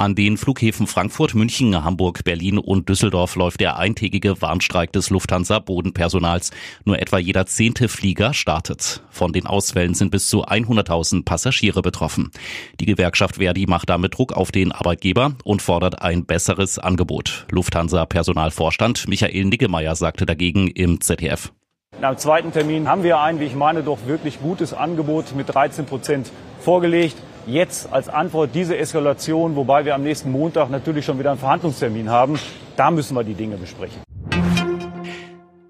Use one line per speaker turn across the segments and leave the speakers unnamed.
An den Flughäfen Frankfurt, München, Hamburg, Berlin und Düsseldorf läuft der eintägige Warnstreik des Lufthansa-Bodenpersonals. Nur etwa jeder zehnte Flieger startet. Von den Ausfällen sind bis zu 100.000 Passagiere betroffen. Die Gewerkschaft Verdi macht damit Druck auf den Arbeitgeber und fordert ein besseres Angebot. Lufthansa-Personalvorstand Michael Niggemeier sagte dagegen im ZDF.
Am zweiten Termin haben wir ein, wie ich meine, doch wirklich gutes Angebot mit 13 Prozent vorgelegt. Jetzt als Antwort diese Eskalation, wobei wir am nächsten Montag natürlich schon wieder einen Verhandlungstermin haben, da müssen wir die Dinge besprechen.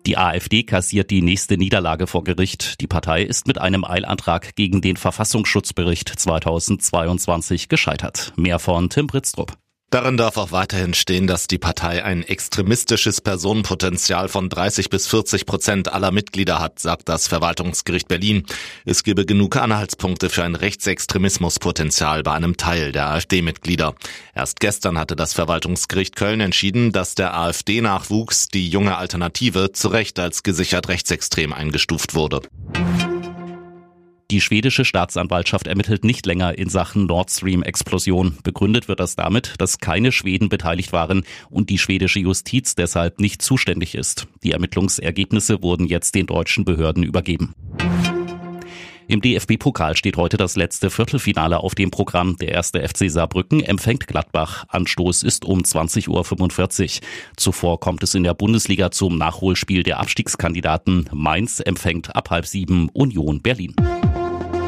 Die AfD kassiert die nächste Niederlage vor Gericht. Die Partei ist mit einem Eilantrag gegen den Verfassungsschutzbericht 2022 gescheitert. Mehr von Tim Britztrup.
Darin darf auch weiterhin stehen, dass die Partei ein extremistisches Personenpotenzial von 30 bis 40 Prozent aller Mitglieder hat, sagt das Verwaltungsgericht Berlin. Es gebe genug Anhaltspunkte für ein Rechtsextremismuspotenzial bei einem Teil der AfD-Mitglieder. Erst gestern hatte das Verwaltungsgericht Köln entschieden, dass der AfD-Nachwuchs, die junge Alternative, zu Recht als gesichert rechtsextrem eingestuft wurde.
Die schwedische Staatsanwaltschaft ermittelt nicht länger in Sachen Nord Stream Explosion. Begründet wird das damit, dass keine Schweden beteiligt waren und die schwedische Justiz deshalb nicht zuständig ist. Die Ermittlungsergebnisse wurden jetzt den deutschen Behörden übergeben. Im DFB-Pokal steht heute das letzte Viertelfinale auf dem Programm. Der erste FC Saarbrücken empfängt Gladbach. Anstoß ist um 20.45 Uhr. Zuvor kommt es in der Bundesliga zum Nachholspiel der Abstiegskandidaten. Mainz empfängt ab halb sieben Union Berlin.